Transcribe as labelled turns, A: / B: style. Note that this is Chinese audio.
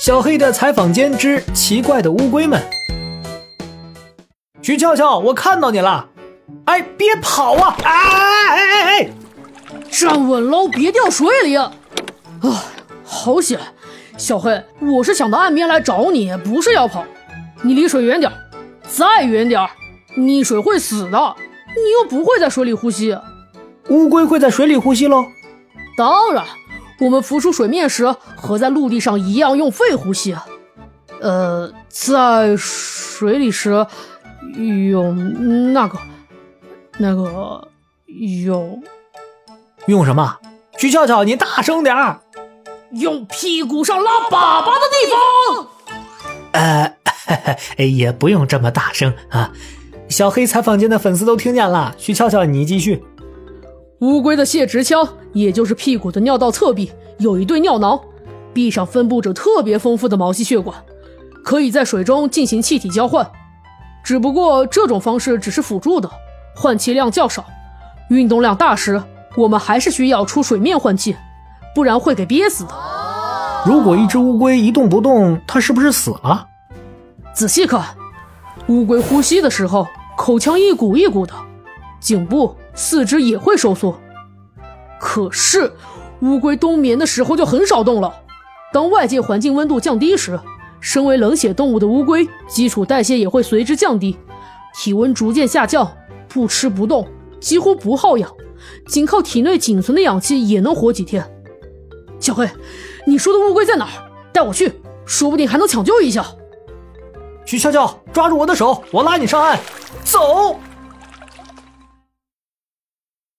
A: 小黑的采访间之奇怪的乌龟们。徐俏俏，我看到你了！哎，别跑啊！哎哎哎哎！
B: 站稳喽，别掉水里！啊，好险！小黑，我是想到岸边来找你，不是要跑。你离水远点，再远点，溺水会死的。你又不会在水里呼吸。
A: 乌龟会在水里呼吸喽？
B: 当然，我们浮出水面时和在陆地上一样用肺呼吸。呃，在水里时。用那个，那个用
A: 用什么？徐俏俏，你大声点儿！
B: 用屁股上拉粑粑的地
A: 方。呃，也不用这么大声啊！小黑采访间的粉丝都听见了。徐俏俏，你继续。
B: 乌龟的泄殖腔，也就是屁股的尿道侧壁，有一对尿囊，壁上分布着特别丰富的毛细血管，可以在水中进行气体交换。只不过这种方式只是辅助的，换气量较少。运动量大时，我们还是需要出水面换气，不然会给憋死的。
A: 如果一只乌龟一动不动，它是不是死了？
B: 仔细看，乌龟呼吸的时候，口腔一鼓一鼓的，颈部、四肢也会收缩。可是，乌龟冬眠的时候就很少动了。当外界环境温度降低时，身为冷血动物的乌龟，基础代谢也会随之降低，体温逐渐下降，不吃不动，几乎不耗氧，仅靠体内仅存的氧气也能活几天。小黑，你说的乌龟在哪儿？带我去，说不定还能抢救一下。
A: 徐悄悄，抓住我的手，我拉你上岸，走。